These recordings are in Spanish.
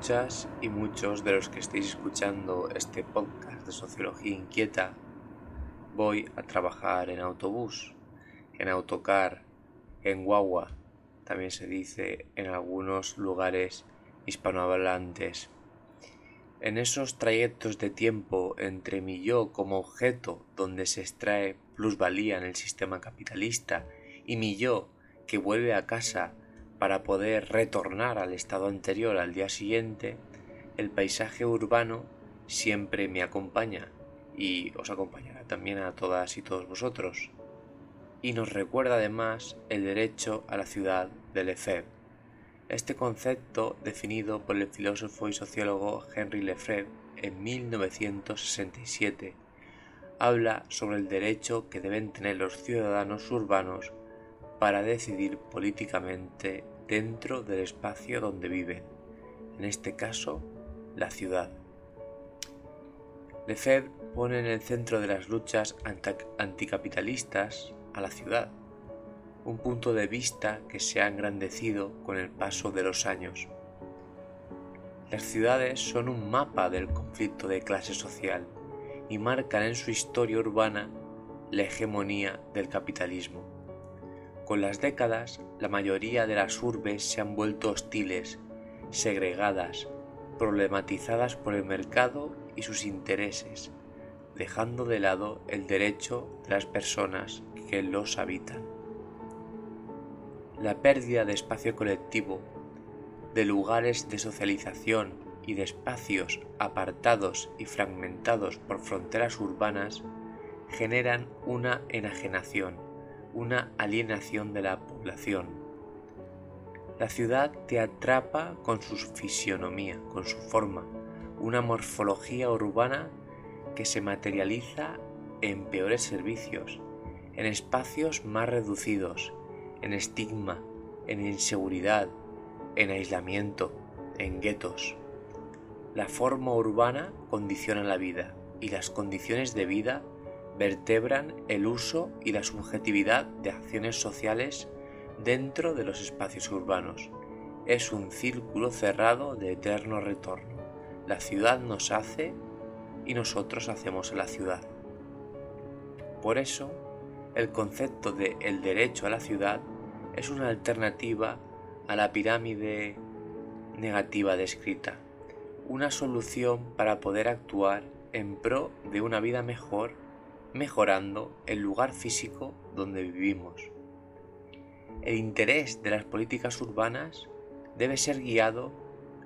Muchas y muchos de los que estáis escuchando este podcast de Sociología Inquieta, voy a trabajar en autobús, en autocar, en guagua, también se dice en algunos lugares hispanohablantes. En esos trayectos de tiempo entre mi yo como objeto donde se extrae plusvalía en el sistema capitalista y mi yo que vuelve a casa para poder retornar al estado anterior al día siguiente, el paisaje urbano siempre me acompaña y os acompañará también a todas y todos vosotros. Y nos recuerda además el derecho a la ciudad de Lefebvre. Este concepto, definido por el filósofo y sociólogo Henry Lefebvre en 1967, habla sobre el derecho que deben tener los ciudadanos urbanos para decidir políticamente dentro del espacio donde viven, en este caso, la ciudad. Lefebvre pone en el centro de las luchas anticapitalistas a la ciudad, un punto de vista que se ha engrandecido con el paso de los años. Las ciudades son un mapa del conflicto de clase social y marcan en su historia urbana la hegemonía del capitalismo. Con las décadas, la mayoría de las urbes se han vuelto hostiles, segregadas, problematizadas por el mercado y sus intereses, dejando de lado el derecho de las personas que los habitan. La pérdida de espacio colectivo, de lugares de socialización y de espacios apartados y fragmentados por fronteras urbanas generan una enajenación, una alienación de la población. La ciudad te atrapa con su fisionomía, con su forma, una morfología urbana que se materializa en peores servicios, en espacios más reducidos, en estigma, en inseguridad, en aislamiento, en guetos. La forma urbana condiciona la vida y las condiciones de vida vertebran el uso y la subjetividad de acciones sociales dentro de los espacios urbanos. Es un círculo cerrado de eterno retorno. La ciudad nos hace y nosotros hacemos a la ciudad. Por eso, el concepto de el derecho a la ciudad es una alternativa a la pirámide negativa descrita, una solución para poder actuar en pro de una vida mejor, mejorando el lugar físico donde vivimos. El interés de las políticas urbanas debe ser guiado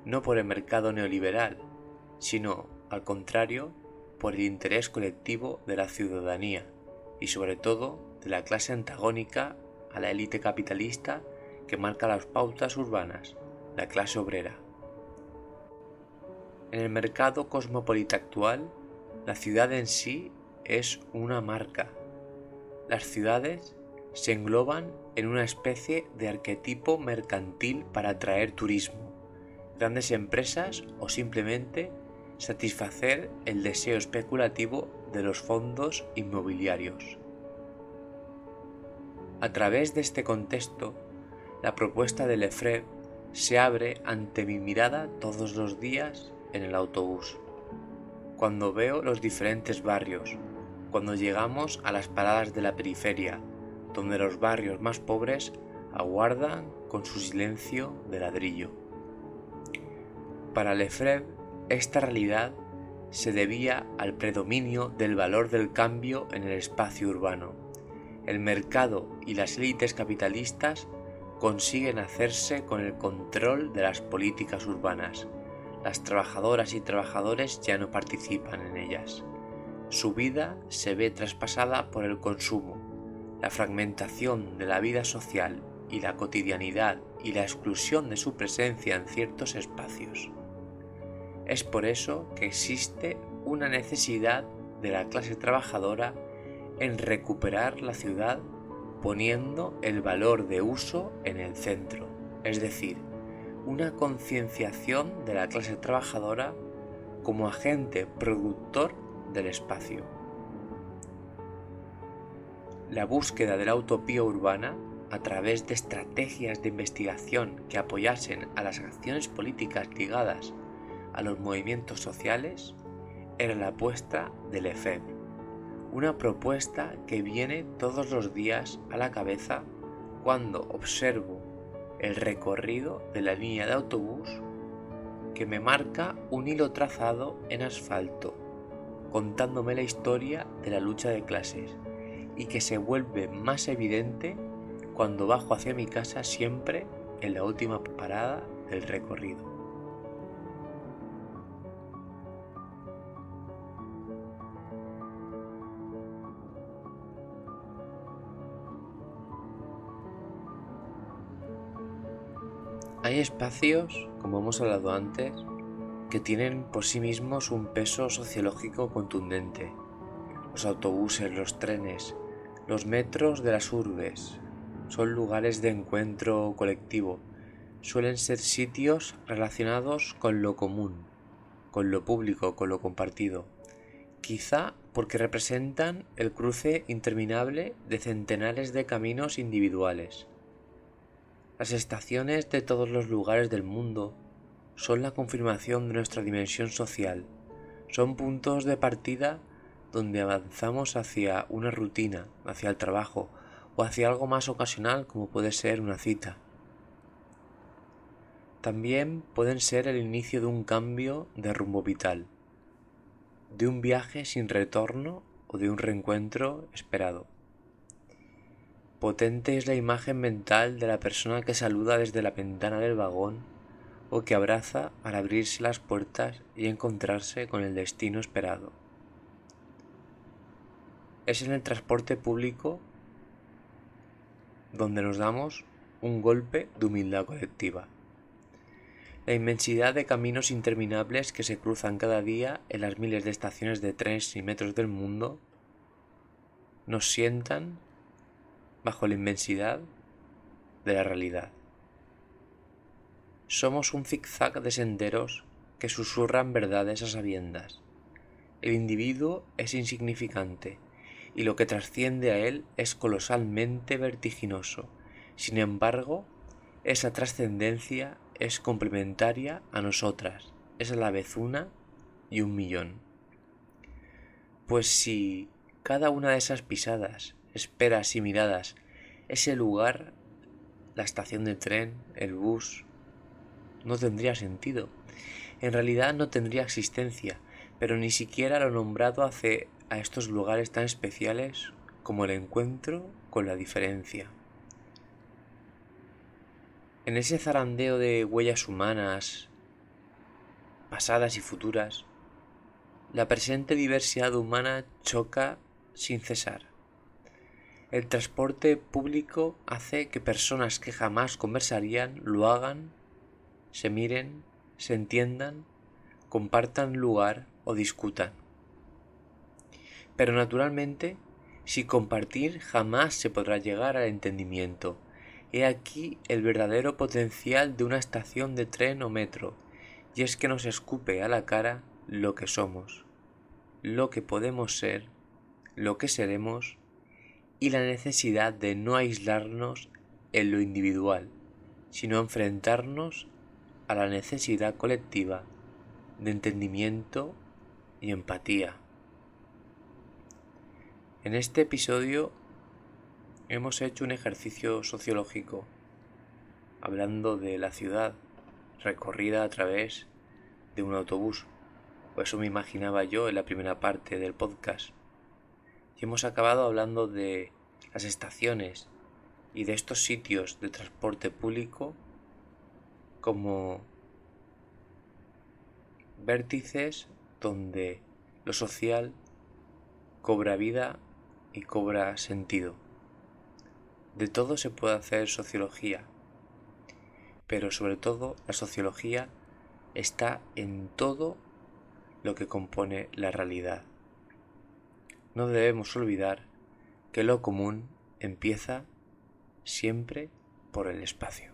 no por el mercado neoliberal, sino al contrario, por el interés colectivo de la ciudadanía y sobre todo de la clase antagónica a la élite capitalista que marca las pautas urbanas, la clase obrera. En el mercado cosmopolita actual, la ciudad en sí es una marca. Las ciudades se engloban en una especie de arquetipo mercantil para atraer turismo, grandes empresas o simplemente satisfacer el deseo especulativo de los fondos inmobiliarios. A través de este contexto, la propuesta de Lefebvre se abre ante mi mirada todos los días en el autobús, cuando veo los diferentes barrios, cuando llegamos a las paradas de la periferia, donde los barrios más pobres aguardan con su silencio de ladrillo. Para Lefebvre, esta realidad se debía al predominio del valor del cambio en el espacio urbano. El mercado y las élites capitalistas consiguen hacerse con el control de las políticas urbanas. Las trabajadoras y trabajadores ya no participan en ellas. Su vida se ve traspasada por el consumo. La fragmentación de la vida social y la cotidianidad y la exclusión de su presencia en ciertos espacios. Es por eso que existe una necesidad de la clase trabajadora en recuperar la ciudad poniendo el valor de uso en el centro, es decir, una concienciación de la clase trabajadora como agente productor del espacio. La búsqueda de la utopía urbana a través de estrategias de investigación que apoyasen a las acciones políticas ligadas a los movimientos sociales era la apuesta del EFEM, una propuesta que viene todos los días a la cabeza cuando observo el recorrido de la línea de autobús que me marca un hilo trazado en asfalto, contándome la historia de la lucha de clases y que se vuelve más evidente cuando bajo hacia mi casa siempre en la última parada del recorrido. Hay espacios, como hemos hablado antes, que tienen por sí mismos un peso sociológico contundente. Los autobuses, los trenes, los metros de las urbes son lugares de encuentro colectivo. Suelen ser sitios relacionados con lo común, con lo público, con lo compartido. Quizá porque representan el cruce interminable de centenares de caminos individuales las estaciones de todos los lugares del mundo son la confirmación de nuestra dimensión social, son puntos de partida donde avanzamos hacia una rutina, hacia el trabajo o hacia algo más ocasional como puede ser una cita. También pueden ser el inicio de un cambio de rumbo vital, de un viaje sin retorno o de un reencuentro esperado. Potente es la imagen mental de la persona que saluda desde la ventana del vagón o que abraza para abrirse las puertas y encontrarse con el destino esperado. Es en el transporte público donde nos damos un golpe de humildad colectiva. La inmensidad de caminos interminables que se cruzan cada día en las miles de estaciones de trenes y metros del mundo nos sientan bajo la inmensidad de la realidad. Somos un zigzag de senderos que susurran verdades a sabiendas. El individuo es insignificante y lo que trasciende a él es colosalmente vertiginoso. Sin embargo, esa trascendencia es complementaria a nosotras, es a la vez una y un millón. Pues si cada una de esas pisadas esperas y miradas, ese lugar, la estación de tren, el bus, no tendría sentido. En realidad no tendría existencia, pero ni siquiera lo nombrado hace a estos lugares tan especiales como el encuentro con la diferencia. En ese zarandeo de huellas humanas, pasadas y futuras, la presente diversidad humana choca sin cesar. El transporte público hace que personas que jamás conversarían lo hagan, se miren, se entiendan, compartan lugar o discutan. Pero naturalmente, si compartir jamás se podrá llegar al entendimiento. He aquí el verdadero potencial de una estación de tren o metro, y es que nos escupe a la cara lo que somos, lo que podemos ser, lo que seremos y la necesidad de no aislarnos en lo individual, sino enfrentarnos a la necesidad colectiva de entendimiento y empatía. En este episodio hemos hecho un ejercicio sociológico hablando de la ciudad recorrida a través de un autobús, o eso me imaginaba yo en la primera parte del podcast. Y hemos acabado hablando de las estaciones y de estos sitios de transporte público como vértices donde lo social cobra vida y cobra sentido. De todo se puede hacer sociología. pero sobre todo la sociología está en todo lo que compone la realidad. No debemos olvidar que lo común empieza siempre por el espacio.